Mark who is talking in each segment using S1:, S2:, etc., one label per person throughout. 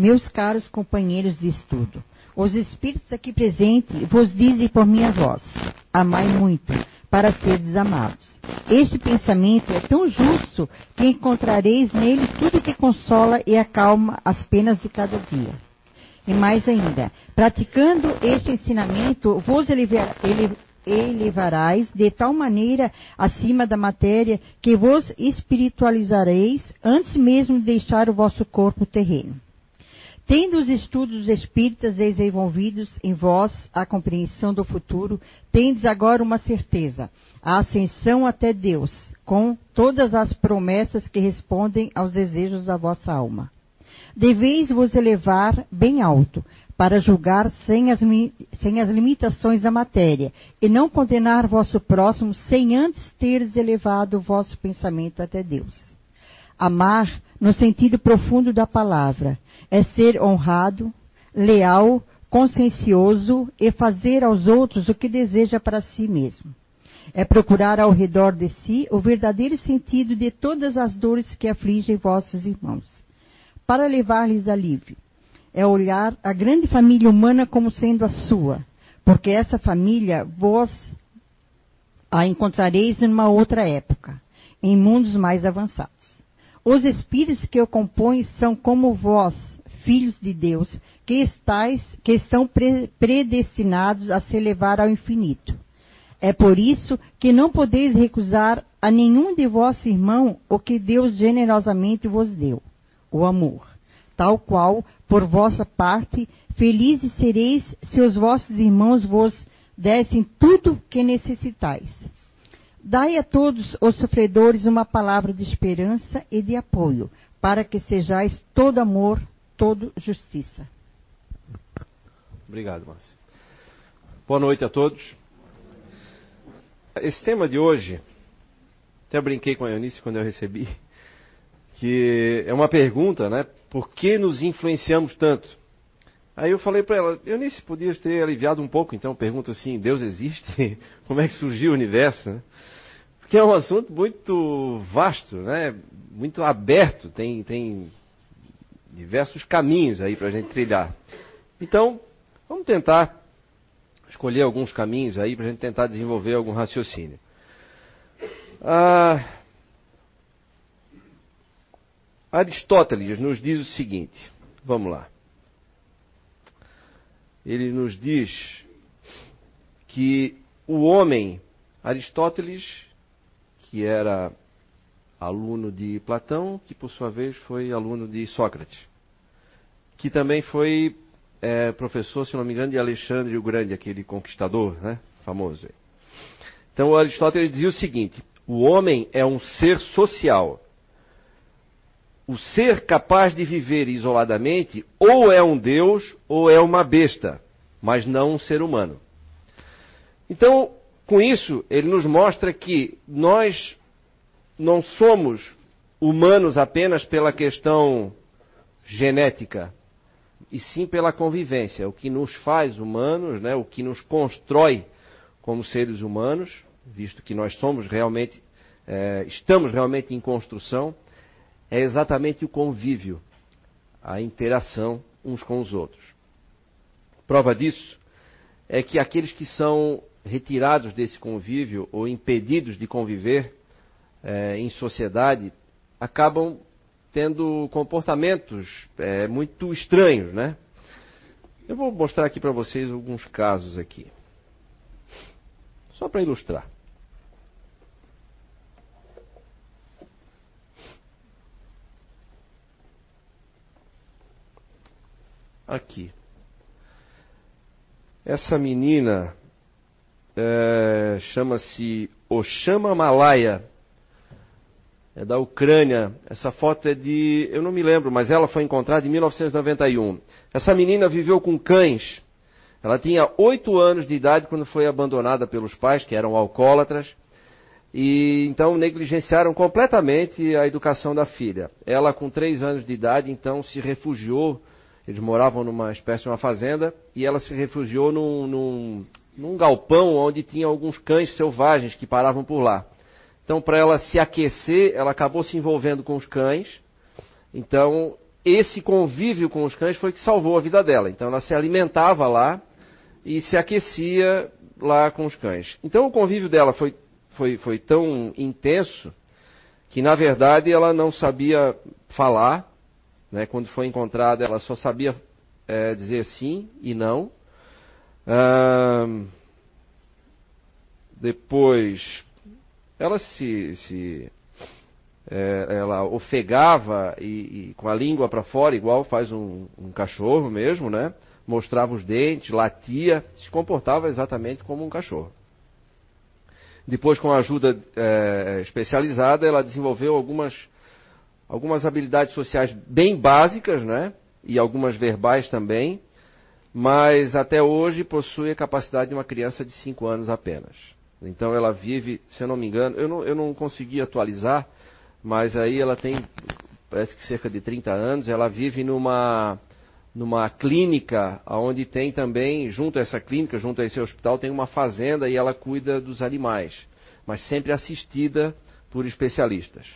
S1: meus caros companheiros de estudo, os espíritos aqui presentes vos dizem por minha voz: amai muito, para seres amados. Este pensamento é tão justo que encontrareis nele tudo que consola e acalma as penas de cada dia. E mais ainda, praticando este ensinamento, vos elevarás de tal maneira acima da matéria que vos espiritualizareis antes mesmo de deixar o vosso corpo terreno. Tendo os estudos espíritas desenvolvidos em vós a compreensão do futuro, tendes agora uma certeza, a ascensão até Deus, com todas as promessas que respondem aos desejos da vossa alma. Deveis vos elevar bem alto, para julgar sem as, sem as limitações da matéria, e não condenar vosso próximo sem antes teres elevado vosso pensamento até Deus. Amar, no sentido profundo da palavra, é ser honrado, leal, consciencioso e fazer aos outros o que deseja para si mesmo. É procurar ao redor de si o verdadeiro sentido de todas as dores que afligem vossos irmãos, para levar-lhes alívio. É olhar a grande família humana como sendo a sua, porque essa família vós a encontrareis numa outra época, em mundos mais avançados. Os espíritos que o compõem são como vós, filhos de Deus, que, estáis, que estão predestinados a se elevar ao infinito. É por isso que não podeis recusar a nenhum de vosso irmão o que Deus generosamente vos deu, o amor, tal qual, por vossa parte, felizes sereis se os vossos irmãos vos dessem tudo que necessitais. Dai a todos os sofredores uma palavra de esperança e de apoio, para que sejais todo amor, todo justiça.
S2: Obrigado, Márcia. Boa noite a todos. Esse tema de hoje, até brinquei com a Eunice quando eu recebi, que é uma pergunta, né? Por que nos influenciamos tanto? Aí eu falei para ela, Eunice, podias ter aliviado um pouco, então pergunta assim, Deus existe? Como é que surgiu o universo? Né? Porque é um assunto muito vasto, né? Muito aberto, tem, tem diversos caminhos aí para a gente trilhar. Então, vamos tentar escolher alguns caminhos aí para a gente tentar desenvolver algum raciocínio. Ah, Aristóteles nos diz o seguinte: vamos lá. Ele nos diz que o homem, Aristóteles, que era aluno de Platão, que por sua vez foi aluno de Sócrates, que também foi é, professor, se não me engano, de Alexandre o Grande, aquele conquistador, né, famoso. Então Aristóteles dizia o seguinte: o homem é um ser social. O ser capaz de viver isoladamente ou é um deus ou é uma besta, mas não um ser humano. Então, com isso, ele nos mostra que nós não somos humanos apenas pela questão genética, e sim pela convivência. O que nos faz humanos, né, o que nos constrói como seres humanos, visto que nós somos realmente, é, estamos realmente em construção, é exatamente o convívio, a interação uns com os outros. Prova disso é que aqueles que são retirados desse convívio ou impedidos de conviver é, em sociedade acabam tendo comportamentos é, muito estranhos, né? Eu vou mostrar aqui para vocês alguns casos aqui, só para ilustrar. Aqui. Essa menina é, chama-se Oshama Malaya é da Ucrânia. Essa foto é de, eu não me lembro, mas ela foi encontrada em 1991. Essa menina viveu com cães. Ela tinha oito anos de idade quando foi abandonada pelos pais, que eram alcoólatras, e então negligenciaram completamente a educação da filha. Ela, com três anos de idade, então se refugiou. Eles moravam numa espécie de uma fazenda e ela se refugiou num, num, num galpão onde tinha alguns cães selvagens que paravam por lá. Então, para ela se aquecer, ela acabou se envolvendo com os cães. Então, esse convívio com os cães foi que salvou a vida dela. Então ela se alimentava lá e se aquecia lá com os cães. Então o convívio dela foi, foi, foi tão intenso que na verdade ela não sabia falar. Né? Quando foi encontrada, ela só sabia é, dizer sim e não. depois, ela se, se é, ela ofegava e, e, com a língua para fora, igual faz um, um, cachorro mesmo, né? Mostrava os dentes, latia, se comportava exatamente como um cachorro. Depois, com a ajuda é, especializada, ela desenvolveu algumas, algumas habilidades sociais bem básicas, né? E algumas verbais também, mas até hoje possui a capacidade de uma criança de 5 anos apenas. Então ela vive, se eu não me engano, eu não, eu não consegui atualizar, mas aí ela tem, parece que cerca de 30 anos, ela vive numa, numa clínica, onde tem também, junto a essa clínica, junto a esse hospital, tem uma fazenda e ela cuida dos animais, mas sempre assistida por especialistas.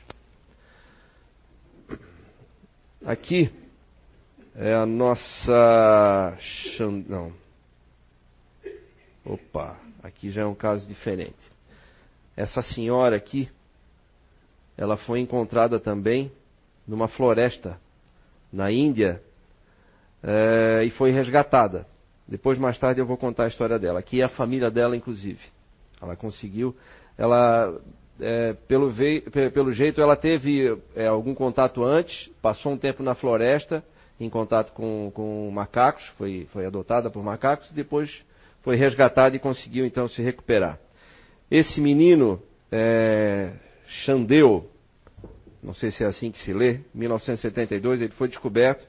S2: Aqui é a nossa. Não. Opa, aqui já é um caso diferente. Essa senhora aqui, ela foi encontrada também numa floresta na Índia é, e foi resgatada. Depois, mais tarde, eu vou contar a história dela. Aqui é a família dela, inclusive. Ela conseguiu. Ela, é, pelo, pelo, jeito, ela teve é, algum contato antes, passou um tempo na floresta, em contato com, com macacos, foi, foi adotada por macacos, e depois foi resgatada e conseguiu então se recuperar. Esse menino é, Xandeu, não sei se é assim que se lê, 1972, ele foi descoberto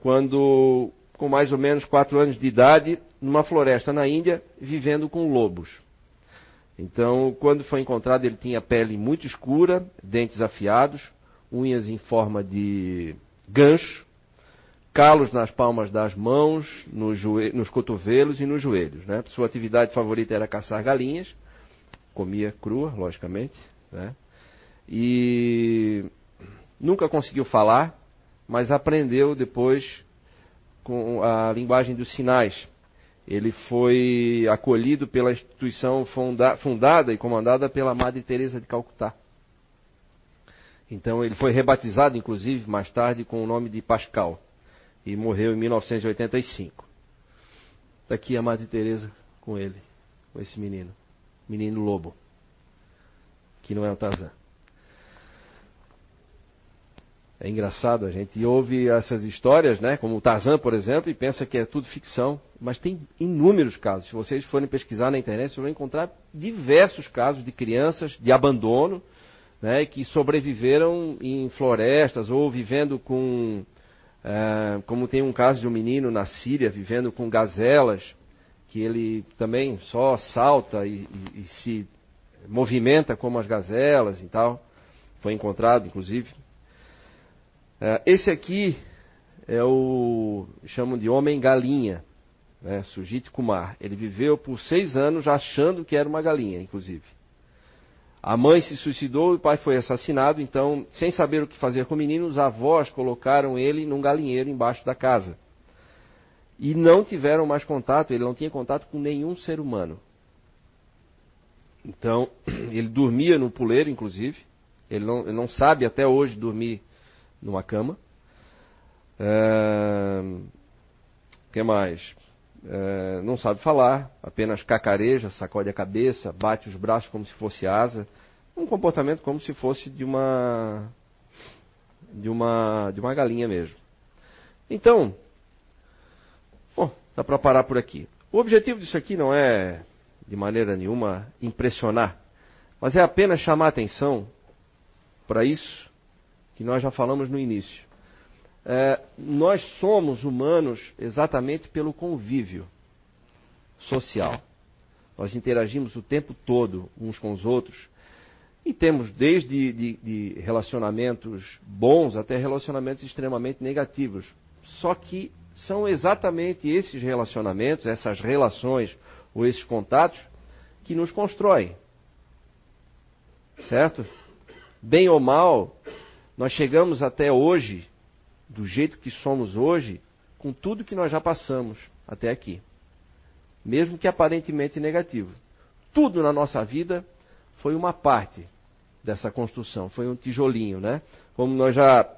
S2: quando, com mais ou menos 4 anos de idade, numa floresta na Índia, vivendo com lobos. Então, quando foi encontrado, ele tinha pele muito escura, dentes afiados, unhas em forma de gancho, calos nas palmas das mãos, nos, nos cotovelos e nos joelhos. Né? Sua atividade favorita era caçar galinhas, comia crua, logicamente. Né? e nunca conseguiu falar, mas aprendeu depois com a linguagem dos sinais. Ele foi acolhido pela instituição funda fundada e comandada pela Madre Teresa de Calcutá. Então ele foi rebatizado, inclusive, mais tarde com o nome de Pascal e morreu em 1985. Daqui a Madre Teresa com ele, com esse menino, menino lobo, que não é o Tarzan. É engraçado, a gente ouve essas histórias, né, como o Tarzan, por exemplo, e pensa que é tudo ficção, mas tem inúmeros casos. Se vocês forem pesquisar na internet, vocês vão encontrar diversos casos de crianças de abandono, né, que sobreviveram em florestas ou vivendo com, é, como tem um caso de um menino na Síria vivendo com gazelas, que ele também só salta e, e, e se movimenta como as gazelas e tal. Foi encontrado, inclusive. É, esse aqui é o chamam de homem galinha, né, Sujit Kumar. Ele viveu por seis anos achando que era uma galinha, inclusive. A mãe se suicidou e o pai foi assassinado, então, sem saber o que fazer com o menino, os avós colocaram ele num galinheiro embaixo da casa. E não tiveram mais contato, ele não tinha contato com nenhum ser humano. Então, ele dormia no puleiro, inclusive. Ele não, ele não sabe até hoje dormir numa cama. É, que mais? É, não sabe falar, apenas cacareja, sacode a cabeça, bate os braços como se fosse asa. Um comportamento como se fosse de uma de uma de uma galinha mesmo. Então, bom, dá para parar por aqui. O objetivo disso aqui não é de maneira nenhuma impressionar, mas é apenas chamar atenção para isso que nós já falamos no início. É, nós somos humanos exatamente pelo convívio social. Nós interagimos o tempo todo uns com os outros e temos desde de, de relacionamentos bons até relacionamentos extremamente negativos. Só que são exatamente esses relacionamentos, essas relações ou esses contatos que nos constroem. Certo? Bem ou mal, nós chegamos até hoje do jeito que somos hoje com tudo que nós já passamos até aqui. Mesmo que aparentemente negativo. Tudo na nossa vida foi uma parte dessa construção, foi um tijolinho, né? Como nós já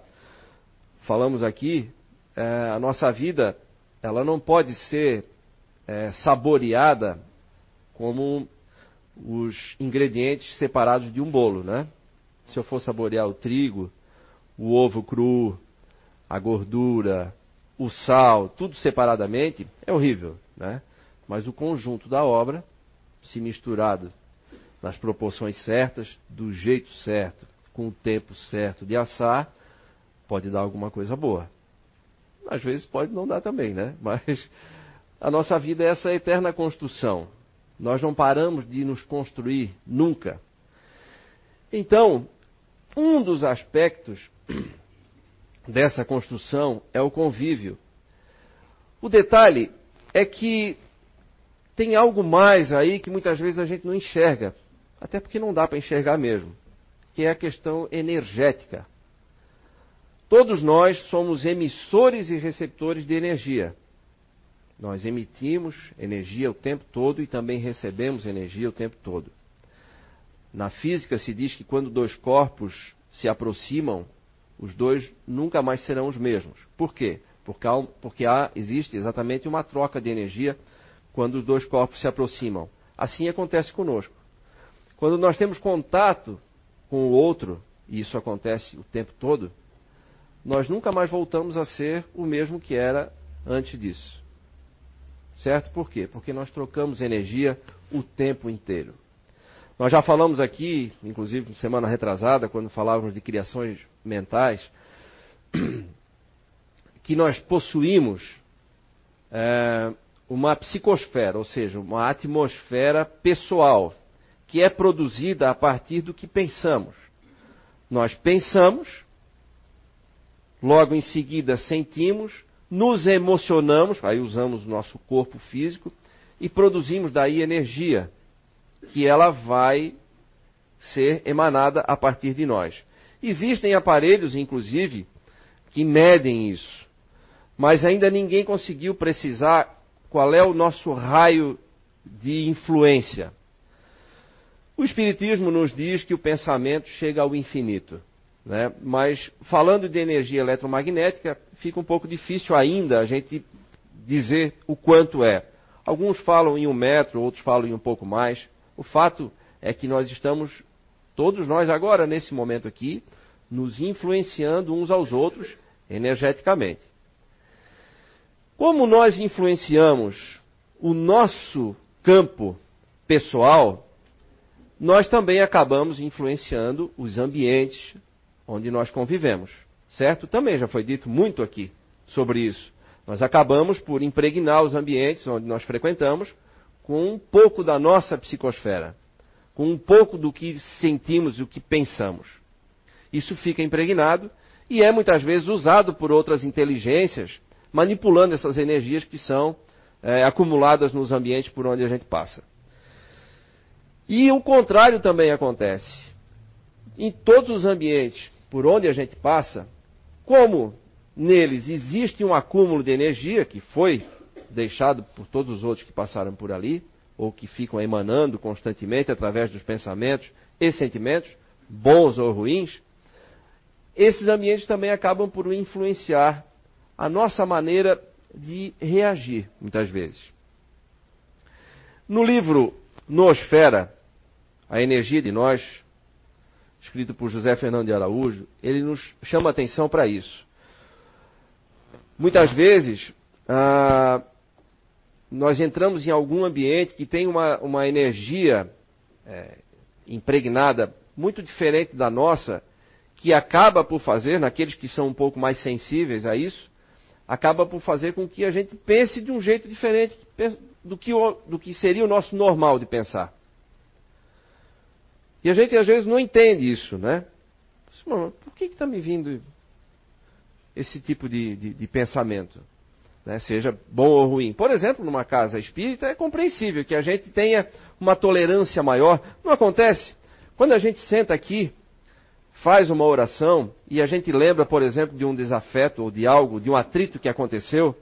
S2: falamos aqui, é, a nossa vida ela não pode ser é, saboreada como os ingredientes separados de um bolo, né? Se eu for saborear o trigo, o ovo cru, a gordura, o sal, tudo separadamente, é horrível, né? Mas o conjunto da obra, se misturado nas proporções certas, do jeito certo, com o tempo certo de assar, pode dar alguma coisa boa. Às vezes pode não dar também, né? Mas a nossa vida é essa eterna construção. Nós não paramos de nos construir nunca. Então, um dos aspectos dessa construção é o convívio. O detalhe é que tem algo mais aí que muitas vezes a gente não enxerga, até porque não dá para enxergar mesmo, que é a questão energética. Todos nós somos emissores e receptores de energia. Nós emitimos energia o tempo todo e também recebemos energia o tempo todo. Na física se diz que quando dois corpos se aproximam, os dois nunca mais serão os mesmos. Por quê? Porque, há, porque há, existe exatamente uma troca de energia quando os dois corpos se aproximam. Assim acontece conosco. Quando nós temos contato com o outro, e isso acontece o tempo todo, nós nunca mais voltamos a ser o mesmo que era antes disso. Certo? Por quê? Porque nós trocamos energia o tempo inteiro. Nós já falamos aqui, inclusive semana retrasada, quando falávamos de criações mentais, que nós possuímos é, uma psicosfera, ou seja, uma atmosfera pessoal, que é produzida a partir do que pensamos. Nós pensamos, logo em seguida sentimos, nos emocionamos, aí usamos o nosso corpo físico e produzimos daí energia que ela vai ser emanada a partir de nós. Existem aparelhos, inclusive, que medem isso, mas ainda ninguém conseguiu precisar qual é o nosso raio de influência. O Espiritismo nos diz que o pensamento chega ao infinito. Né? Mas falando de energia eletromagnética, fica um pouco difícil ainda a gente dizer o quanto é. Alguns falam em um metro, outros falam em um pouco mais. O fato é que nós estamos, todos nós agora, nesse momento aqui, nos influenciando uns aos outros energeticamente. Como nós influenciamos o nosso campo pessoal, nós também acabamos influenciando os ambientes onde nós convivemos. Certo? Também já foi dito muito aqui sobre isso. Nós acabamos por impregnar os ambientes onde nós frequentamos com um pouco da nossa psicosfera, com um pouco do que sentimos e o que pensamos. Isso fica impregnado e é muitas vezes usado por outras inteligências, manipulando essas energias que são é, acumuladas nos ambientes por onde a gente passa. E o contrário também acontece. Em todos os ambientes por onde a gente passa, como neles existe um acúmulo de energia que foi deixado por todos os outros que passaram por ali, ou que ficam emanando constantemente através dos pensamentos e sentimentos, bons ou ruins, esses ambientes também acabam por influenciar a nossa maneira de reagir, muitas vezes. No livro Nosfera, A Energia de Nós, escrito por José Fernando de Araújo, ele nos chama atenção para isso. Muitas vezes, ah, nós entramos em algum ambiente que tem uma, uma energia é, impregnada muito diferente da nossa, que acaba por fazer, naqueles que são um pouco mais sensíveis a isso, acaba por fazer com que a gente pense de um jeito diferente do que, do que seria o nosso normal de pensar. E a gente às vezes não entende isso, né? Por que está me vindo esse tipo de, de, de pensamento? Né, seja bom ou ruim. Por exemplo, numa casa espírita é compreensível que a gente tenha uma tolerância maior. Não acontece? Quando a gente senta aqui, faz uma oração e a gente lembra, por exemplo, de um desafeto ou de algo, de um atrito que aconteceu,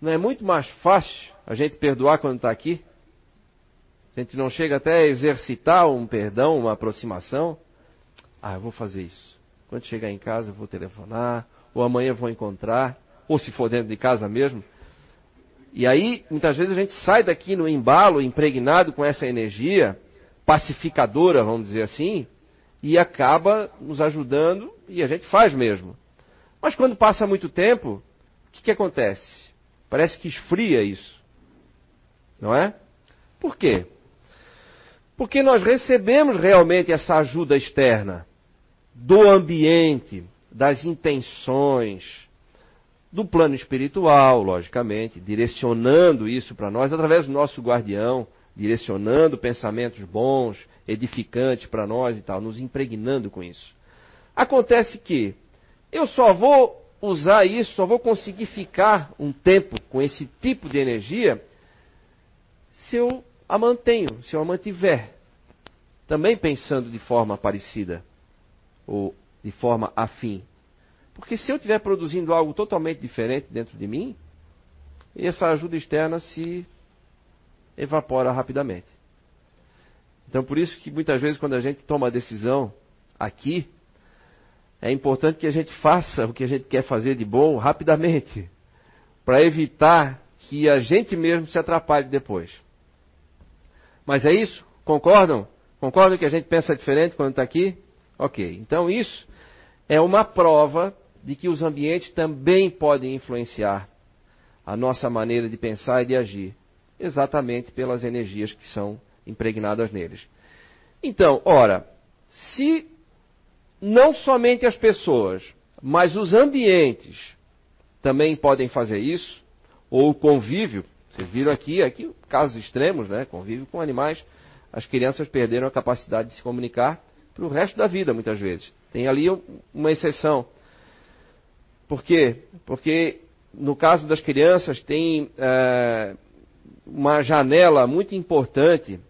S2: não é muito mais fácil a gente perdoar quando está aqui? A gente não chega até a exercitar um perdão, uma aproximação. Ah, eu vou fazer isso. Quando chegar em casa, eu vou telefonar, ou amanhã eu vou encontrar, ou se for dentro de casa mesmo. E aí, muitas vezes a gente sai daqui no embalo, impregnado com essa energia pacificadora, vamos dizer assim, e acaba nos ajudando, e a gente faz mesmo. Mas quando passa muito tempo, o que, que acontece? Parece que esfria isso. Não é? Por quê? Porque nós recebemos realmente essa ajuda externa do ambiente, das intenções, do plano espiritual, logicamente, direcionando isso para nós através do nosso guardião, direcionando pensamentos bons, edificantes para nós e tal, nos impregnando com isso. Acontece que eu só vou usar isso, só vou conseguir ficar um tempo com esse tipo de energia se eu a mantenho, se eu a mantiver. Também pensando de forma parecida, ou de forma afim. Porque se eu estiver produzindo algo totalmente diferente dentro de mim, essa ajuda externa se evapora rapidamente. Então, por isso que muitas vezes, quando a gente toma a decisão aqui, é importante que a gente faça o que a gente quer fazer de bom rapidamente, para evitar que a gente mesmo se atrapalhe depois. Mas é isso? Concordam? Concordam que a gente pensa diferente quando está aqui? Ok. Então isso é uma prova de que os ambientes também podem influenciar a nossa maneira de pensar e de agir, exatamente pelas energias que são impregnadas neles. Então, ora, se não somente as pessoas, mas os ambientes também podem fazer isso, ou o convívio, vocês viram aqui, aqui casos extremos, né? Convívio com animais. As crianças perderam a capacidade de se comunicar para o resto da vida, muitas vezes. Tem ali uma exceção. Por quê? Porque no caso das crianças tem é, uma janela muito importante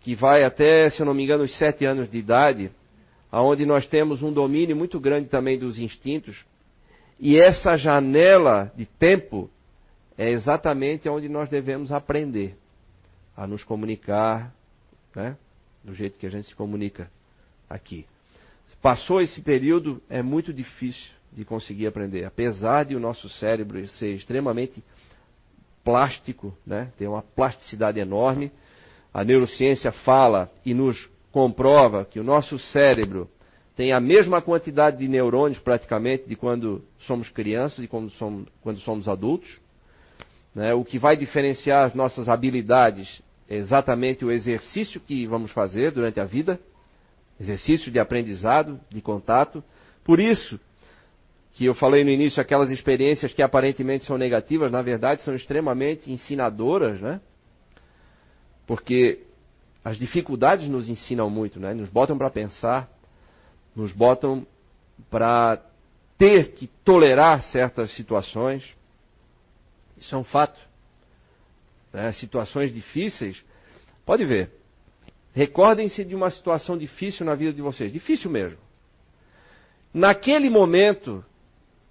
S2: que vai até, se eu não me engano, os sete anos de idade, aonde nós temos um domínio muito grande também dos instintos. E essa janela de tempo é exatamente onde nós devemos aprender a nos comunicar, né? do jeito que a gente se comunica aqui. Passou esse período, é muito difícil de conseguir aprender. Apesar de o nosso cérebro ser extremamente plástico, né? tem uma plasticidade enorme, a neurociência fala e nos comprova que o nosso cérebro tem a mesma quantidade de neurônios praticamente de quando somos crianças e quando somos, quando somos adultos. Né? O que vai diferenciar as nossas habilidades é exatamente o exercício que vamos fazer durante a vida, exercício de aprendizado, de contato. Por isso que eu falei no início, aquelas experiências que aparentemente são negativas, na verdade são extremamente ensinadoras, né? Porque as dificuldades nos ensinam muito, né? Nos botam para pensar, nos botam para ter que tolerar certas situações. Isso é um fato. Né? Situações difíceis. Pode ver. Recordem-se de uma situação difícil na vida de vocês. Difícil mesmo. Naquele momento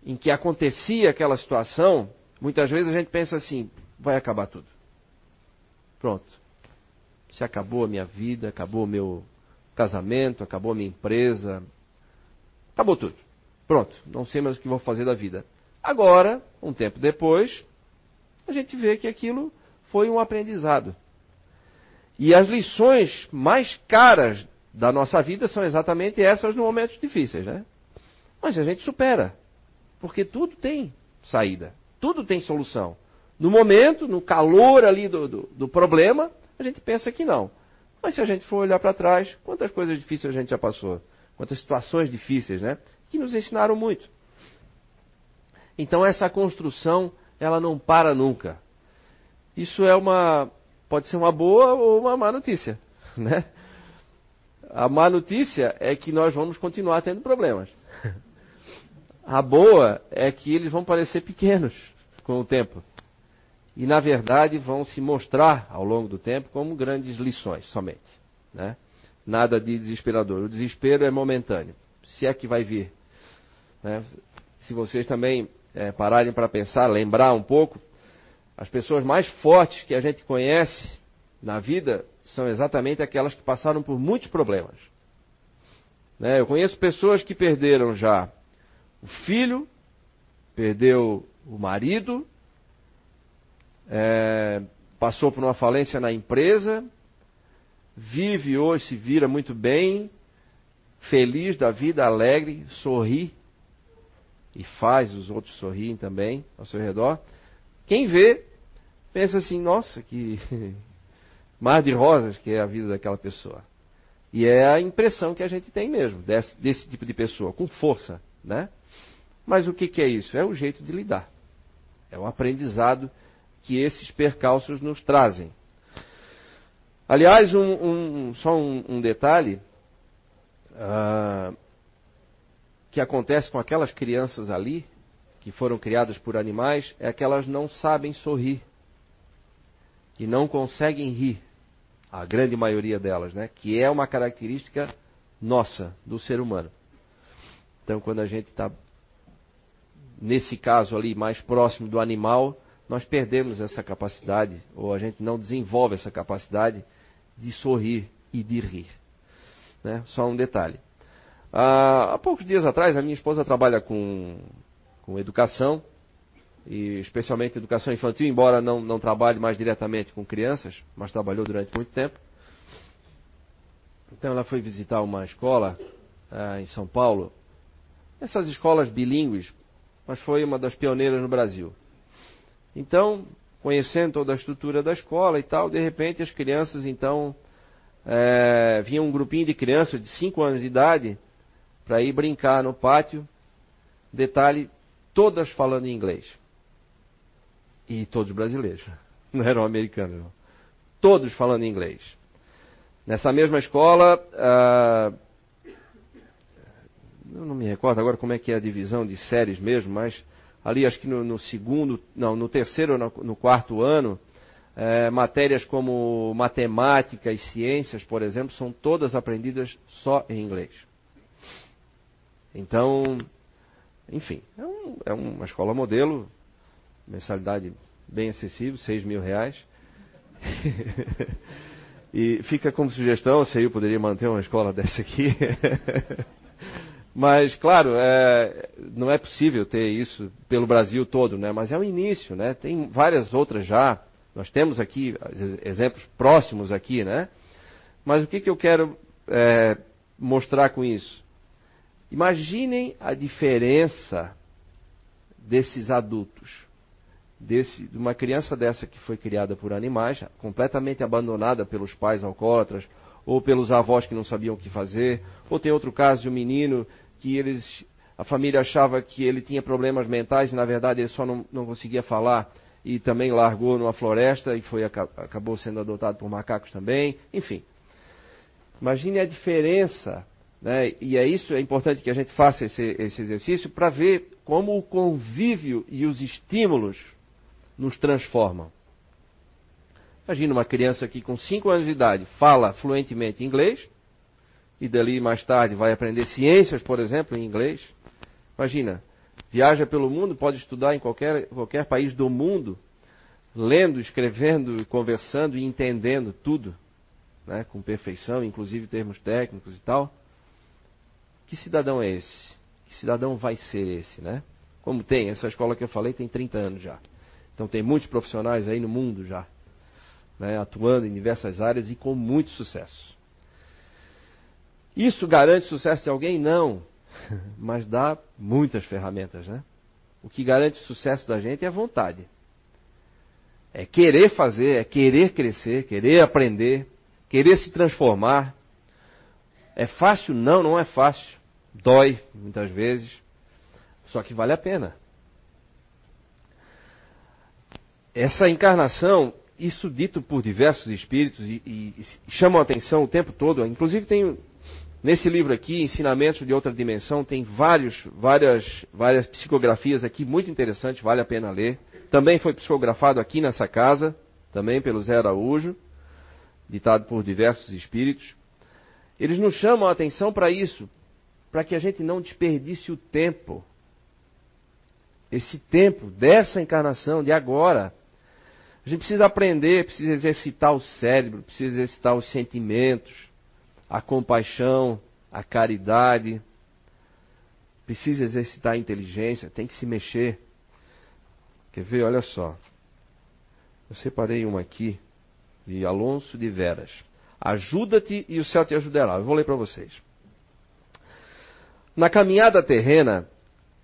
S2: em que acontecia aquela situação, muitas vezes a gente pensa assim: vai acabar tudo. Pronto. Se acabou a minha vida, acabou o meu casamento, acabou a minha empresa, acabou tudo. Pronto, não sei mais o que vou fazer da vida. Agora, um tempo depois, a gente vê que aquilo foi um aprendizado. E as lições mais caras da nossa vida são exatamente essas nos momentos difíceis, né? Mas a gente supera, porque tudo tem saída, tudo tem solução. No momento, no calor ali do, do, do problema, a gente pensa que não. Mas se a gente for olhar para trás, quantas coisas difíceis a gente já passou, quantas situações difíceis, né? Que nos ensinaram muito. Então essa construção ela não para nunca. Isso é uma pode ser uma boa ou uma má notícia, né? A má notícia é que nós vamos continuar tendo problemas. A boa é que eles vão parecer pequenos com o tempo. E, na verdade, vão se mostrar ao longo do tempo como grandes lições somente. Né? Nada de desesperador. O desespero é momentâneo. se é que vai vir. Né? Se vocês também é, pararem para pensar, lembrar um pouco, as pessoas mais fortes que a gente conhece na vida são exatamente aquelas que passaram por muitos problemas. Né? Eu conheço pessoas que perderam já o filho, perdeu o marido, é, passou por uma falência na empresa, vive hoje, se vira muito bem, feliz da vida, alegre, sorri e faz os outros sorrirem também ao seu redor. Quem vê, pensa assim: nossa, que mar de rosas que é a vida daquela pessoa. E é a impressão que a gente tem mesmo desse, desse tipo de pessoa, com força, né? Mas o que, que é isso? É o jeito de lidar. É o aprendizado que esses percalços nos trazem. Aliás, um, um, só um, um detalhe uh, que acontece com aquelas crianças ali, que foram criadas por animais, é que elas não sabem sorrir e não conseguem rir, a grande maioria delas, né? Que é uma característica nossa, do ser humano. Então, quando a gente está, nesse caso ali, mais próximo do animal, nós perdemos essa capacidade, ou a gente não desenvolve essa capacidade de sorrir e de rir. Né? Só um detalhe. Ah, há poucos dias atrás, a minha esposa trabalha com, com educação, e especialmente educação infantil, embora não, não trabalhe mais diretamente com crianças, mas trabalhou durante muito tempo. Então ela foi visitar uma escola ah, em São Paulo, essas escolas bilíngues, mas foi uma das pioneiras no Brasil. Então, conhecendo toda a estrutura da escola e tal, de repente as crianças então é, vinha um grupinho de crianças de 5 anos de idade para ir brincar no pátio. Detalhe, todas falando inglês. E todos brasileiros. Não eram americanos, não. Todos falando inglês. Nessa mesma escola, ah, eu não me recordo agora como é que é a divisão de séries mesmo, mas ali acho que no, no segundo, não, no terceiro ou no, no quarto ano, é, matérias como matemática e ciências, por exemplo, são todas aprendidas só em inglês. Então, enfim, é, um, é uma escola modelo, mensalidade bem acessível, 6 mil reais. e fica como sugestão, se eu poderia manter uma escola dessa aqui. Mas, claro, é, não é possível ter isso pelo Brasil todo, né? Mas é o início, né? Tem várias outras já. Nós temos aqui exemplos próximos aqui, né? Mas o que, que eu quero é, mostrar com isso? Imaginem a diferença desses adultos, desse, de uma criança dessa que foi criada por animais, completamente abandonada pelos pais alcoólatras, ou pelos avós que não sabiam o que fazer, ou tem outro caso de um menino que eles, a família achava que ele tinha problemas mentais e na verdade ele só não, não conseguia falar e também largou numa floresta e foi acabou sendo adotado por macacos também, enfim. Imagine a diferença, né? e é isso, é importante que a gente faça esse, esse exercício para ver como o convívio e os estímulos nos transformam. Imagina uma criança que com 5 anos de idade fala fluentemente inglês, e dali mais tarde vai aprender ciências, por exemplo, em inglês. Imagina, viaja pelo mundo, pode estudar em qualquer, qualquer país do mundo, lendo, escrevendo, conversando e entendendo tudo, né, com perfeição, inclusive termos técnicos e tal. Que cidadão é esse? Que cidadão vai ser esse, né? Como tem, essa escola que eu falei tem 30 anos já. Então tem muitos profissionais aí no mundo já, né, atuando em diversas áreas e com muito sucesso. Isso garante sucesso de alguém? Não. Mas dá muitas ferramentas, né? O que garante o sucesso da gente é a vontade. É querer fazer, é querer crescer, querer aprender, querer se transformar. É fácil? Não, não é fácil. Dói muitas vezes. Só que vale a pena. Essa encarnação, isso dito por diversos espíritos e, e, e chamam a atenção o tempo todo. Inclusive tem Nesse livro aqui, Ensinamentos de Outra Dimensão, tem vários, várias, várias psicografias aqui muito interessantes, vale a pena ler. Também foi psicografado aqui nessa casa, também pelo Zé Araújo, ditado por diversos espíritos. Eles nos chamam a atenção para isso, para que a gente não desperdice o tempo. Esse tempo dessa encarnação, de agora. A gente precisa aprender, precisa exercitar o cérebro, precisa exercitar os sentimentos, a compaixão, a caridade. Precisa exercitar a inteligência, tem que se mexer. Quer ver? Olha só. Eu separei uma aqui, de Alonso de Veras. Ajuda-te e o céu te ajudará. Eu vou ler para vocês. Na caminhada terrena,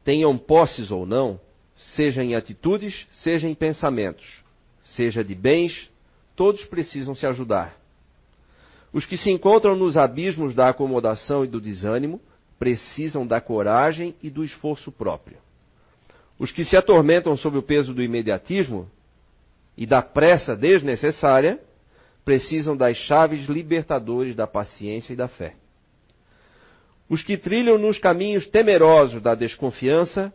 S2: tenham posses ou não, seja em atitudes, seja em pensamentos, seja de bens, todos precisam se ajudar. Os que se encontram nos abismos da acomodação e do desânimo precisam da coragem e do esforço próprio. Os que se atormentam sob o peso do imediatismo e da pressa desnecessária precisam das chaves libertadoras da paciência e da fé. Os que trilham nos caminhos temerosos da desconfiança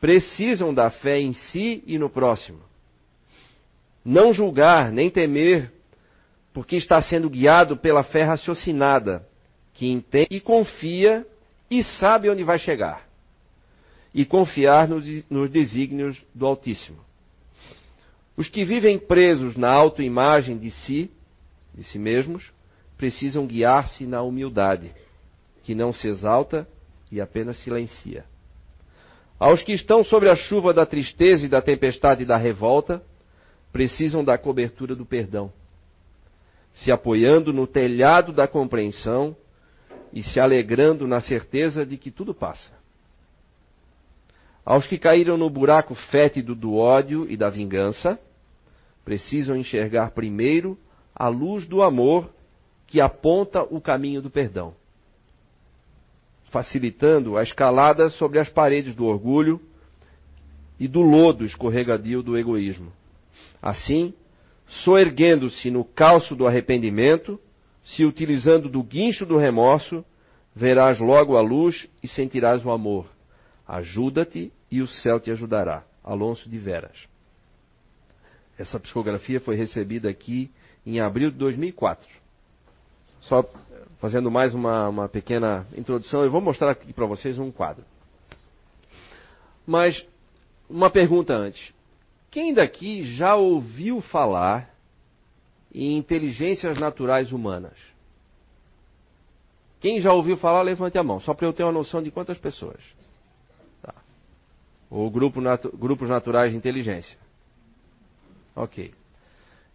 S2: precisam da fé em si e no próximo. Não julgar nem temer, porque está sendo guiado pela fé raciocinada, que entende e confia e sabe onde vai chegar. E confiar nos, nos desígnios do Altíssimo. Os que vivem presos na autoimagem de si de si mesmos, precisam guiar-se na humildade, que não se exalta e apenas silencia. Aos que estão sobre a chuva da tristeza e da tempestade e da revolta, precisam da cobertura do perdão, se apoiando no telhado da compreensão e se alegrando na certeza de que tudo passa. Aos que caíram no buraco fétido do ódio e da vingança, precisam enxergar primeiro a luz do amor que aponta o caminho do perdão, facilitando a escalada sobre as paredes do orgulho e do lodo escorregadio do egoísmo. Assim, soerguendo-se no calço do arrependimento, se utilizando do guincho do remorso, verás logo a luz e sentirás o amor. Ajuda-te e o céu te ajudará. Alonso de Veras. Essa psicografia foi recebida aqui em abril de 2004. Só fazendo mais uma, uma pequena introdução, eu vou mostrar aqui para vocês um quadro. Mas, uma pergunta antes. Quem daqui já ouviu falar em inteligências naturais humanas? Quem já ouviu falar, levante a mão, só para eu ter uma noção de quantas pessoas. Tá. Ou grupo natu grupos naturais de inteligência. Ok.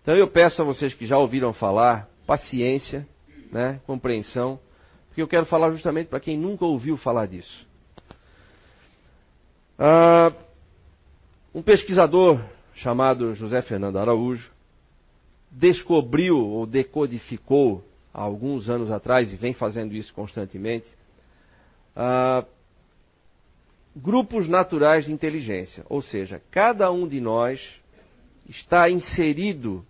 S2: Então eu peço a vocês que já ouviram falar, paciência, né, compreensão, porque eu quero falar justamente para quem nunca ouviu falar disso. Ah, um pesquisador chamado José Fernando Araújo descobriu ou decodificou há alguns anos atrás e vem fazendo isso constantemente ah, grupos naturais de inteligência, ou seja, cada um de nós está inserido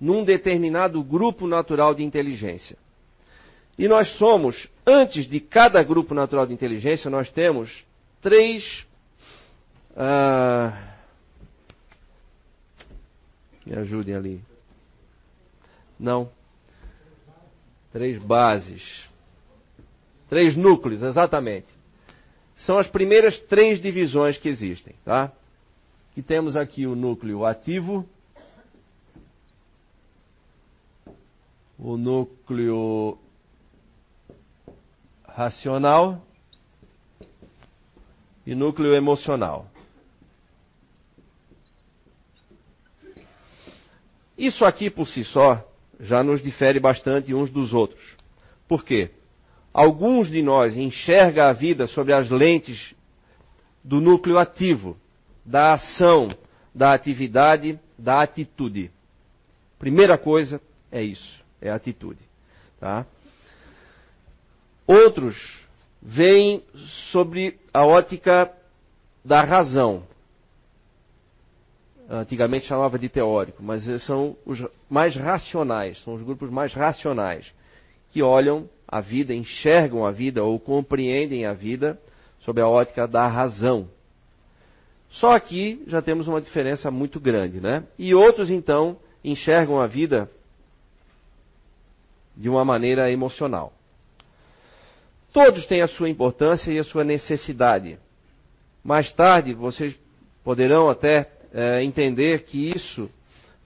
S2: num determinado grupo natural de inteligência. E nós somos, antes de cada grupo natural de inteligência, nós temos três. Ah, me ajudem ali. Não. Três bases. Três núcleos, exatamente. São as primeiras três divisões que existem, tá? Que temos aqui o núcleo ativo, o núcleo racional e núcleo emocional. Isso aqui por si só já nos difere bastante uns dos outros. Por quê? Alguns de nós enxergam a vida sob as lentes do núcleo ativo, da ação, da atividade, da atitude. Primeira coisa é isso é a atitude. Tá? Outros veem sobre a ótica da razão. Antigamente chamava de teórico, mas são os mais racionais, são os grupos mais racionais, que olham a vida, enxergam a vida ou compreendem a vida sob a ótica da razão. Só aqui já temos uma diferença muito grande, né? E outros então enxergam a vida de uma maneira emocional. Todos têm a sua importância e a sua necessidade. Mais tarde, vocês poderão até é, entender que isso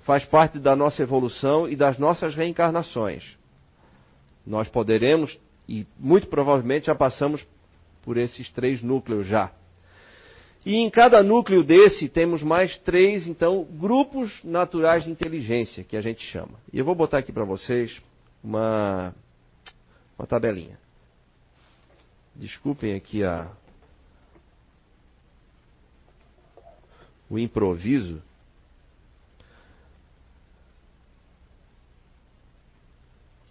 S2: faz parte da nossa evolução e das nossas reencarnações. Nós poderemos, e muito provavelmente já passamos por esses três núcleos já. E em cada núcleo desse temos mais três, então, grupos naturais de inteligência, que a gente chama. E eu vou botar aqui para vocês uma, uma tabelinha. Desculpem aqui a, o improviso.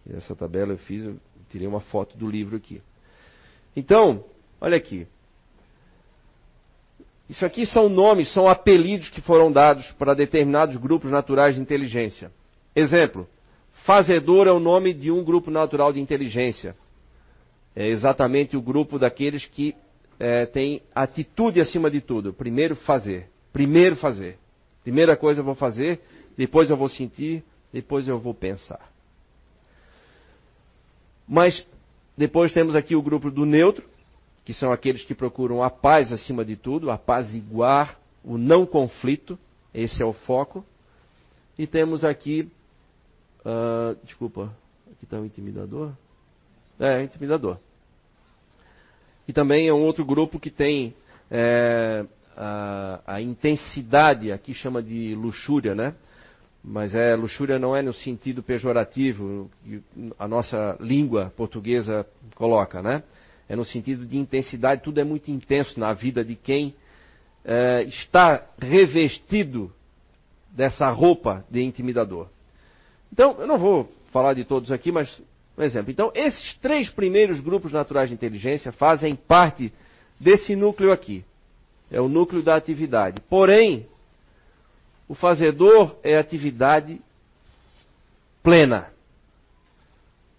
S2: Essa tabela eu fiz, eu tirei uma foto do livro aqui. Então, olha aqui. Isso aqui são nomes, são apelidos que foram dados para determinados grupos naturais de inteligência. Exemplo: fazedor é o nome de um grupo natural de inteligência. É exatamente o grupo daqueles que é, tem atitude acima de tudo. Primeiro fazer. Primeiro fazer. Primeira coisa eu vou fazer, depois eu vou sentir, depois eu vou pensar. Mas depois temos aqui o grupo do neutro, que são aqueles que procuram a paz acima de tudo, apaziguar o não conflito, esse é o foco. E temos aqui, uh, desculpa, aqui está o intimidador. É, intimidador. E também é um outro grupo que tem é, a, a, intensidade, aqui chama de luxúria, né? Mas é luxúria não é no sentido pejorativo que a nossa língua portuguesa coloca, né? É no sentido de intensidade, tudo é muito intenso na vida de quem é, está revestido dessa roupa de intimidador. Então, eu não vou falar de todos aqui, mas um exemplo. Então, esses três primeiros grupos naturais de inteligência fazem parte desse núcleo aqui. É o núcleo da atividade. Porém, o fazedor é atividade plena.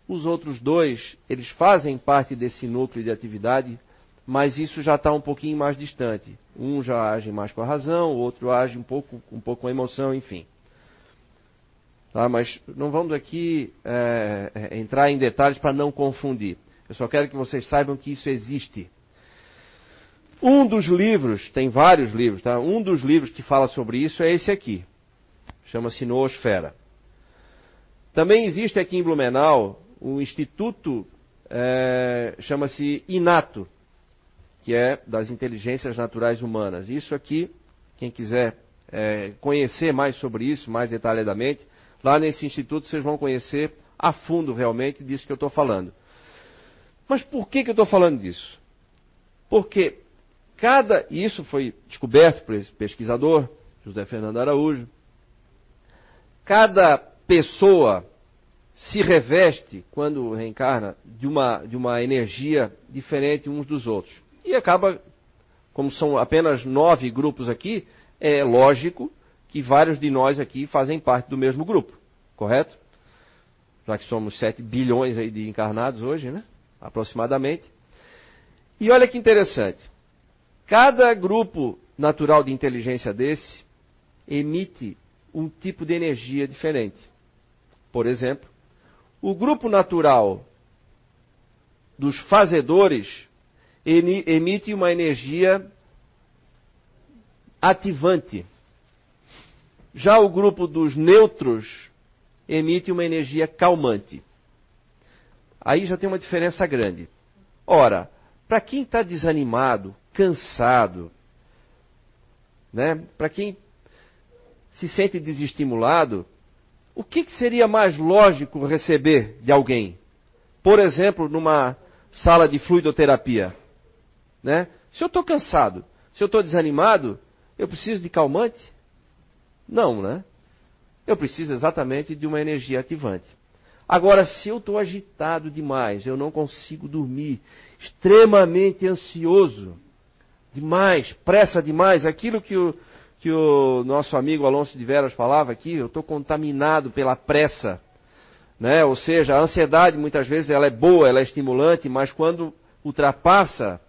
S2: Os outros dois, eles fazem parte desse núcleo de atividade, mas isso já está um pouquinho mais distante. Um já age mais com a razão, o outro age um pouco, um pouco com a emoção, enfim. Tá? Mas não vamos aqui é, entrar em detalhes para não confundir. Eu só quero que vocês saibam que isso existe. Um dos livros, tem vários livros, tá? Um dos livros que fala sobre isso é esse aqui. Chama-se Noosfera. Também existe aqui em Blumenau um instituto, é, chama-se Inato, que é das inteligências naturais humanas. Isso aqui, quem quiser é, conhecer mais sobre isso, mais detalhadamente, lá nesse instituto vocês vão conhecer a fundo realmente disso que eu estou falando. Mas por que, que eu estou falando disso? Porque Cada, isso foi descoberto por esse pesquisador, José Fernando Araújo. Cada pessoa se reveste, quando reencarna, de uma, de uma energia diferente uns dos outros. E acaba, como são apenas nove grupos aqui, é lógico que vários de nós aqui fazem parte do mesmo grupo, correto? Já que somos sete bilhões aí de encarnados hoje, né? Aproximadamente. E olha que interessante. Cada grupo natural de inteligência desse emite um tipo de energia diferente. Por exemplo, o grupo natural dos fazedores emite uma energia ativante. Já o grupo dos neutros emite uma energia calmante. Aí já tem uma diferença grande. Ora, para quem está desanimado, cansado, né? Para quem se sente desestimulado, o que, que seria mais lógico receber de alguém? Por exemplo, numa sala de fluidoterapia, né? Se eu estou cansado, se eu estou desanimado, eu preciso de calmante? Não, né? Eu preciso exatamente de uma energia ativante. Agora, se eu estou agitado demais, eu não consigo dormir, extremamente ansioso, demais, pressa demais, aquilo que o, que o nosso amigo Alonso de Veras falava aqui, eu estou contaminado pela pressa. Né? Ou seja, a ansiedade muitas vezes ela é boa, ela é estimulante, mas quando ultrapassa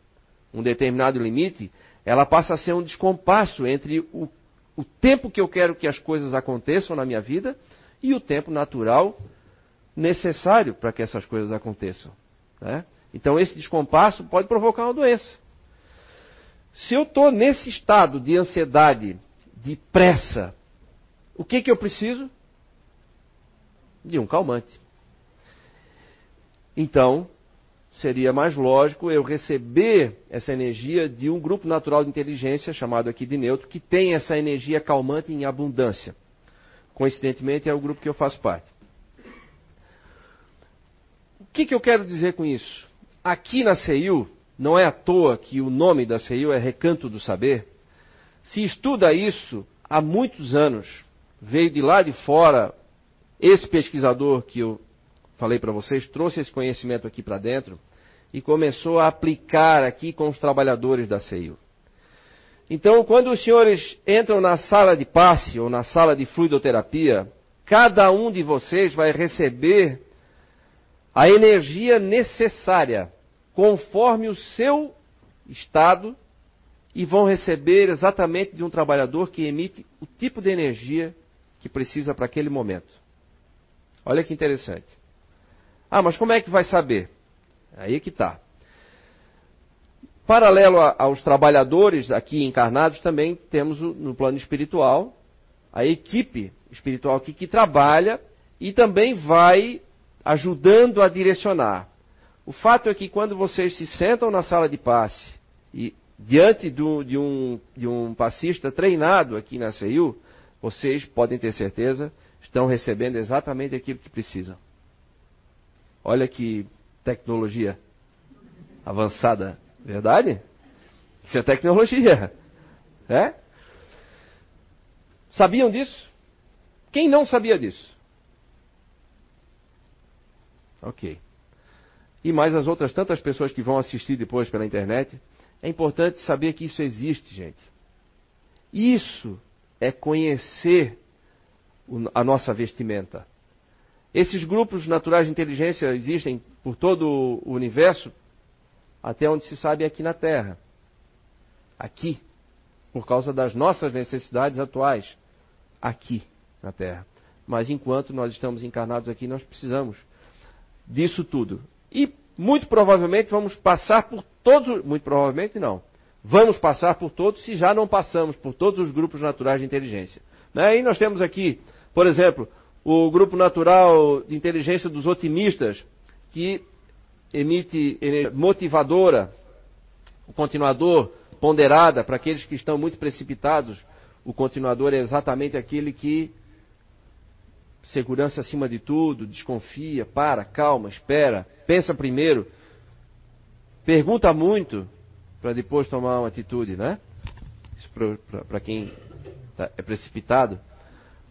S2: um determinado limite, ela passa a ser um descompasso entre o, o tempo que eu quero que as coisas aconteçam na minha vida e o tempo natural necessário para que essas coisas aconteçam. Né? Então esse descompasso pode provocar uma doença. Se eu estou nesse estado de ansiedade, de pressa, o que, que eu preciso? De um calmante. Então, seria mais lógico eu receber essa energia de um grupo natural de inteligência, chamado aqui de neutro, que tem essa energia calmante em abundância. Coincidentemente, é o grupo que eu faço parte. O que, que eu quero dizer com isso? Aqui na CEIU, não é à toa que o nome da CEIU é Recanto do Saber. Se estuda isso há muitos anos. Veio de lá de fora esse pesquisador que eu falei para vocês, trouxe esse conhecimento aqui para dentro e começou a aplicar aqui com os trabalhadores da CEIU. Então, quando os senhores entram na sala de passe ou na sala de fluidoterapia, cada um de vocês vai receber a energia necessária, conforme o seu estado, e vão receber exatamente de um trabalhador que emite o tipo de energia que precisa para aquele momento. Olha que interessante. Ah, mas como é que vai saber? Aí que está. Paralelo a, aos trabalhadores aqui encarnados, também temos o, no plano espiritual a equipe espiritual aqui que trabalha e também vai ajudando a direcionar. O fato é que quando vocês se sentam na sala de passe e diante do, de, um, de um passista treinado aqui na CEU, vocês podem ter certeza, estão recebendo exatamente aquilo que precisam. Olha que tecnologia avançada, verdade? Isso é tecnologia. É? Sabiam disso? Quem não sabia disso? Ok. E mais as outras tantas pessoas que vão assistir depois pela internet. É importante saber que isso existe, gente. Isso é conhecer a nossa vestimenta. Esses grupos naturais de inteligência existem por todo o universo, até onde se sabe aqui na Terra. Aqui, por causa das nossas necessidades atuais, aqui na Terra. Mas enquanto nós estamos encarnados aqui, nós precisamos disso tudo. E muito provavelmente vamos passar por todos, muito provavelmente não. Vamos passar por todos se já não passamos por todos os grupos naturais de inteligência. Né? E nós temos aqui, por exemplo, o grupo natural de inteligência dos otimistas, que emite motivadora, o continuador ponderada para aqueles que estão muito precipitados. O continuador é exatamente aquele que segurança acima de tudo, desconfia, para, calma, espera, pensa primeiro, pergunta muito para depois tomar uma atitude, né? Isso para quem tá, é precipitado.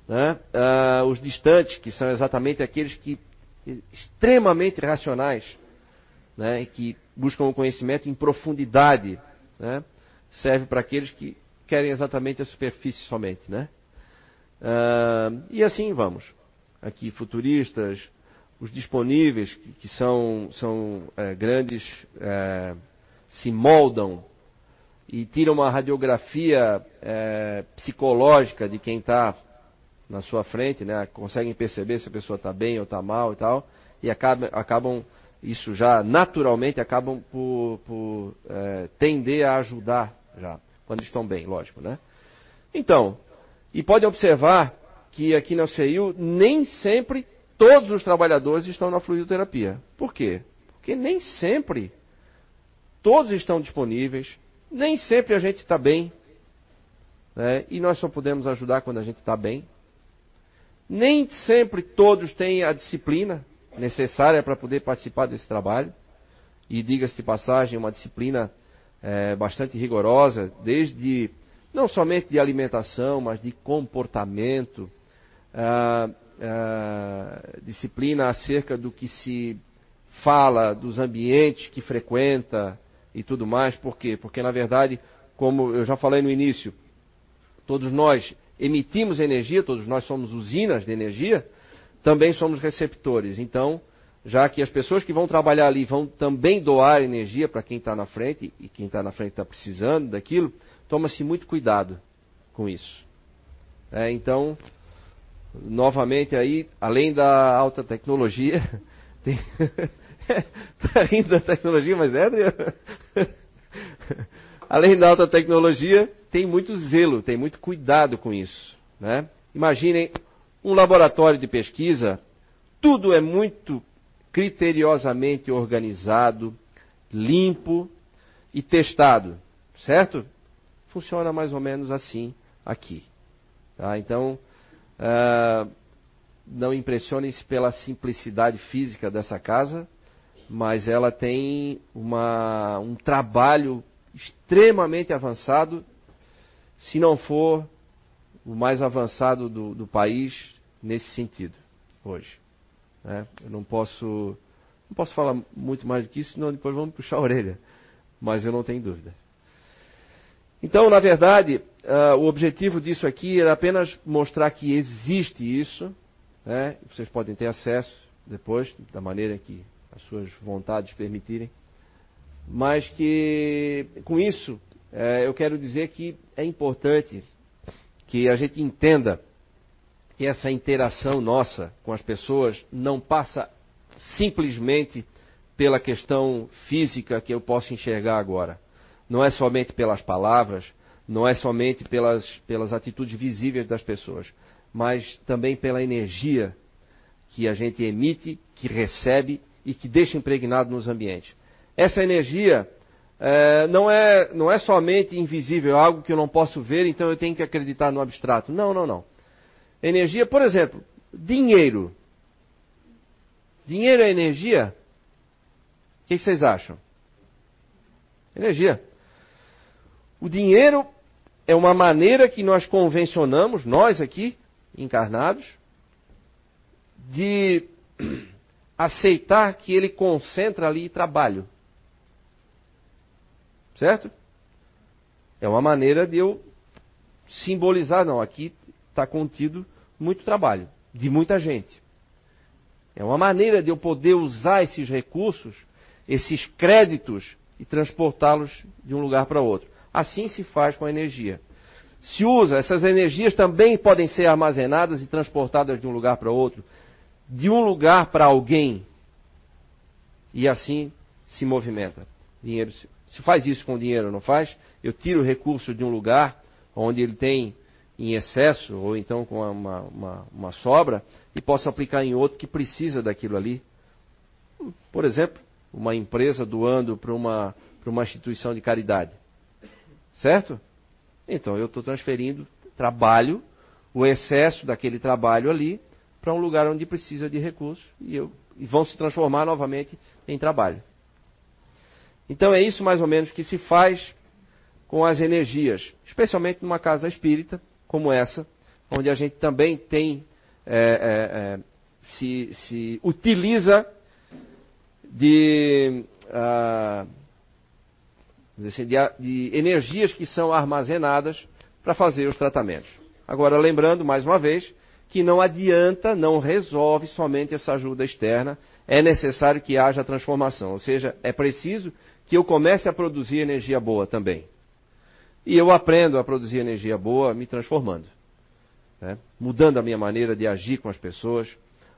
S2: Né? Uh, os distantes, que são exatamente aqueles que extremamente racionais, né? que buscam o conhecimento em profundidade, né? serve para aqueles que querem exatamente a superfície somente, né? Uh, e assim vamos. Aqui futuristas, os disponíveis que, são, são é, grandes, é, se moldam e tiram uma radiografia é, psicológica de quem está na sua frente, né? conseguem perceber se a pessoa está bem ou está mal e tal, e acabam, acabam, isso já naturalmente, acabam por, por é, tender a ajudar já, quando estão bem, lógico, né? Então, e pode observar que aqui na CEIU nem sempre todos os trabalhadores estão na fluidoterapia. Por quê? Porque nem sempre todos estão disponíveis, nem sempre a gente está bem, né? e nós só podemos ajudar quando a gente está bem. Nem sempre todos têm a disciplina necessária para poder participar desse trabalho. E diga-se de passagem, uma disciplina é, bastante rigorosa, desde não somente de alimentação, mas de comportamento, ah, disciplina acerca do que se fala, dos ambientes que frequenta e tudo mais. Por quê? Porque, na verdade, como eu já falei no início, todos nós emitimos energia, todos nós somos usinas de energia, também somos receptores. Então, já que as pessoas que vão trabalhar ali vão também doar energia para quem está na frente, e quem está na frente está precisando daquilo, toma-se muito cuidado com isso. É, então, novamente aí, além da alta tecnologia, tem, rindo da tecnologia, mas é, Adriano? Além da alta tecnologia, tem muito zelo, tem muito cuidado com isso. Né? Imaginem um laboratório de pesquisa, tudo é muito criteriosamente organizado, limpo e testado, certo? Funciona mais ou menos assim aqui. Tá? Então, uh, não impressionem-se pela simplicidade física dessa casa, mas ela tem uma, um trabalho extremamente avançado, se não for o mais avançado do, do país nesse sentido, hoje. Né? Eu não posso, não posso falar muito mais do que isso, senão depois vamos puxar a orelha. Mas eu não tenho dúvida. Então, na verdade, uh, o objetivo disso aqui era apenas mostrar que existe isso. Né? Vocês podem ter acesso depois, da maneira que as suas vontades permitirem. Mas que, com isso, é, eu quero dizer que é importante que a gente entenda que essa interação nossa com as pessoas não passa simplesmente pela questão física que eu posso enxergar agora. Não é somente pelas palavras, não é somente pelas, pelas atitudes visíveis das pessoas, mas também pela energia que a gente emite, que recebe e que deixa impregnado nos ambientes. Essa energia é, não, é, não é somente invisível, é algo que eu não posso ver, então eu tenho que acreditar no abstrato. Não, não, não. Energia, por exemplo, dinheiro. Dinheiro é energia? O que vocês acham? Energia. O dinheiro é uma maneira que nós convencionamos, nós aqui, encarnados, de aceitar que ele concentra ali trabalho. Certo? É uma maneira de eu simbolizar, não, aqui está contido muito trabalho, de muita gente. É uma maneira de eu poder usar esses recursos, esses créditos, e transportá-los de um lugar para outro. Assim se faz com a energia. Se usa, essas energias também podem ser armazenadas e transportadas de um lugar para outro, de um lugar para alguém. E assim se movimenta. Dinheiro se faz isso com dinheiro, não faz? Eu tiro o recurso de um lugar onde ele tem em excesso, ou então com uma, uma, uma sobra, e posso aplicar em outro que precisa daquilo ali. Por exemplo, uma empresa doando para uma, para uma instituição de caridade. Certo? Então eu estou transferindo trabalho, o excesso daquele trabalho ali, para um lugar onde precisa de recursos e, eu, e vão se transformar novamente em trabalho. Então é isso mais ou menos que se faz com as energias, especialmente numa casa espírita, como essa, onde a gente também tem, é, é, é, se, se, utiliza de, ah, assim, de, de energias que são armazenadas para fazer os tratamentos. Agora, lembrando, mais uma vez, que não adianta, não resolve somente essa ajuda externa, é necessário que haja transformação, ou seja, é preciso que eu comece a produzir energia boa também. E eu aprendo a produzir energia boa me transformando. Né? Mudando a minha maneira de agir com as pessoas,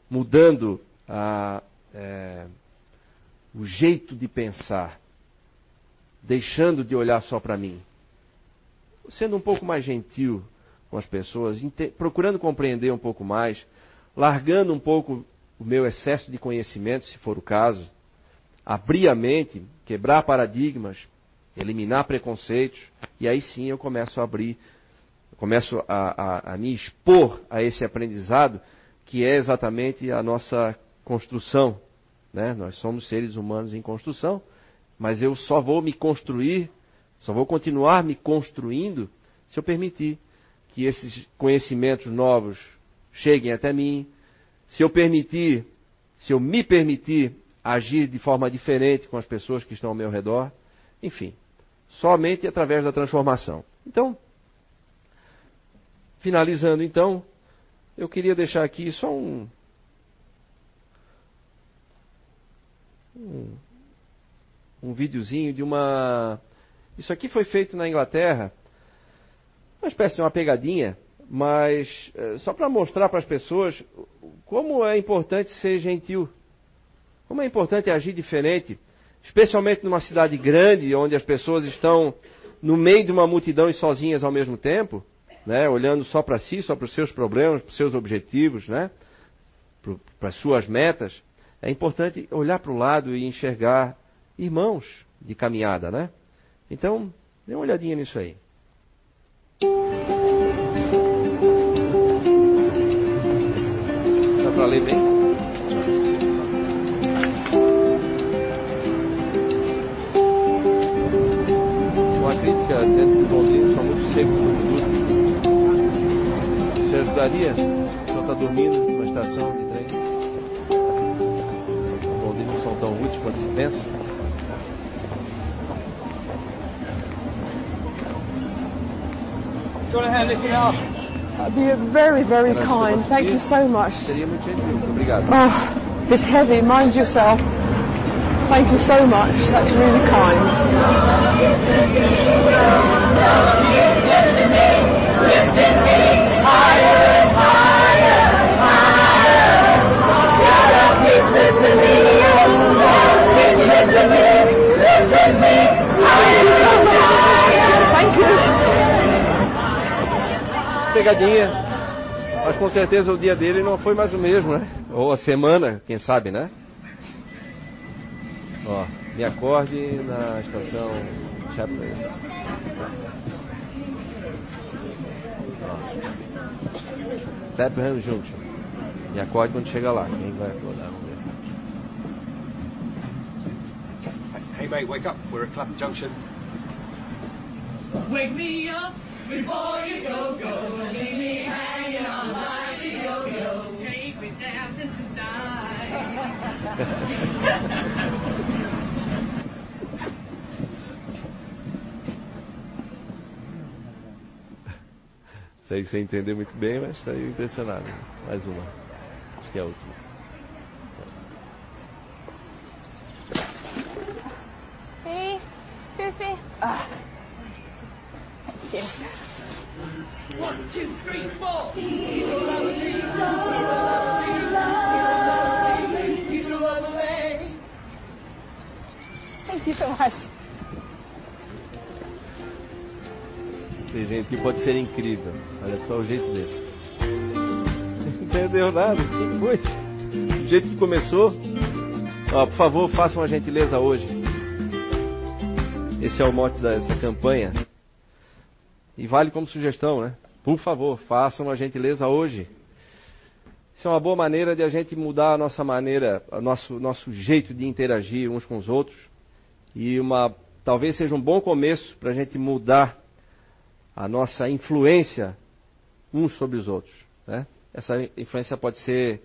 S2: mudando a, é, o jeito de pensar, deixando de olhar só para mim, sendo um pouco mais gentil com as pessoas, procurando compreender um pouco mais, largando um pouco o meu excesso de conhecimento, se for o caso, abrir a mente, quebrar paradigmas, eliminar preconceitos, e aí sim eu começo a abrir, começo a, a, a me expor a esse aprendizado que é exatamente a nossa construção. Né? Nós somos seres humanos em construção, mas eu só vou me construir, só vou continuar me construindo se eu permitir que esses conhecimentos novos cheguem até mim, se eu permitir, se eu me permitir agir de forma diferente com as pessoas que estão ao meu redor, enfim, somente através da transformação. Então, finalizando então, eu queria deixar aqui só um, um, um videozinho de uma. Isso aqui foi feito na Inglaterra, uma espécie de uma pegadinha, mas é, só para mostrar para as pessoas como é importante ser gentil Como é importante agir diferente, especialmente numa cidade grande, onde as pessoas estão no meio de uma multidão e sozinhas ao mesmo tempo, né? olhando só para si, só para os seus problemas, para os seus objetivos, né? para as suas metas. É importante olhar para o lado e enxergar irmãos de caminhada, né? Então, dê uma olhadinha nisso aí. Dá para ler bem? Uma crítica dizendo que os londrinos são muito secos no produto. Você ajudaria? Senhor está dormindo numa estação de trem? Os londrinos não são tão úteis quanto se pensa.
S3: Do you want a hand lifting it up? That'd be very, very kind. Thank you so much.
S2: Seria muito gentil. Obrigado.
S3: Oh, it's heavy. Mind yourself. Thank you so much. That's really kind.
S2: Pegadinha. Mas com certeza o dia dele não foi mais o mesmo, né? Ou a semana, quem sabe, né? Ó, me acorde na estação Chaplin. Clapham Junction. Me acorde quando chega lá. Quem vai acordar? Vamos ver.
S4: Hey mate, wake up. We're at Clapham Junction.
S5: Wake me up before you go, go. Leave me hanging on yo-yo. Take me dancing tonight.
S2: Sei que você entendeu muito bem, mas está impressionado. Mais uma. Acho que é a última. Que pode ser incrível. Olha só o jeito dele. Não entendeu nada. O que foi? O jeito que começou. Ó, por favor, façam a gentileza hoje. Esse é o mote dessa campanha. E vale como sugestão, né? Por favor, façam a gentileza hoje. Isso é uma boa maneira de a gente mudar a nossa maneira, o nosso, nosso jeito de interagir uns com os outros. E uma, talvez seja um bom começo para a gente mudar a nossa influência uns sobre os outros. Né? Essa influência pode ser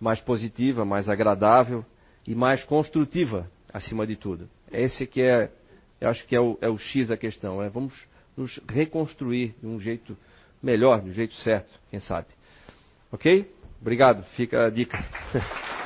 S2: mais positiva, mais agradável e mais construtiva, acima de tudo. Esse que é, eu acho que é o, é o X da questão. Né? Vamos nos reconstruir de um jeito melhor, de um jeito certo, quem sabe. Ok? Obrigado, fica a dica.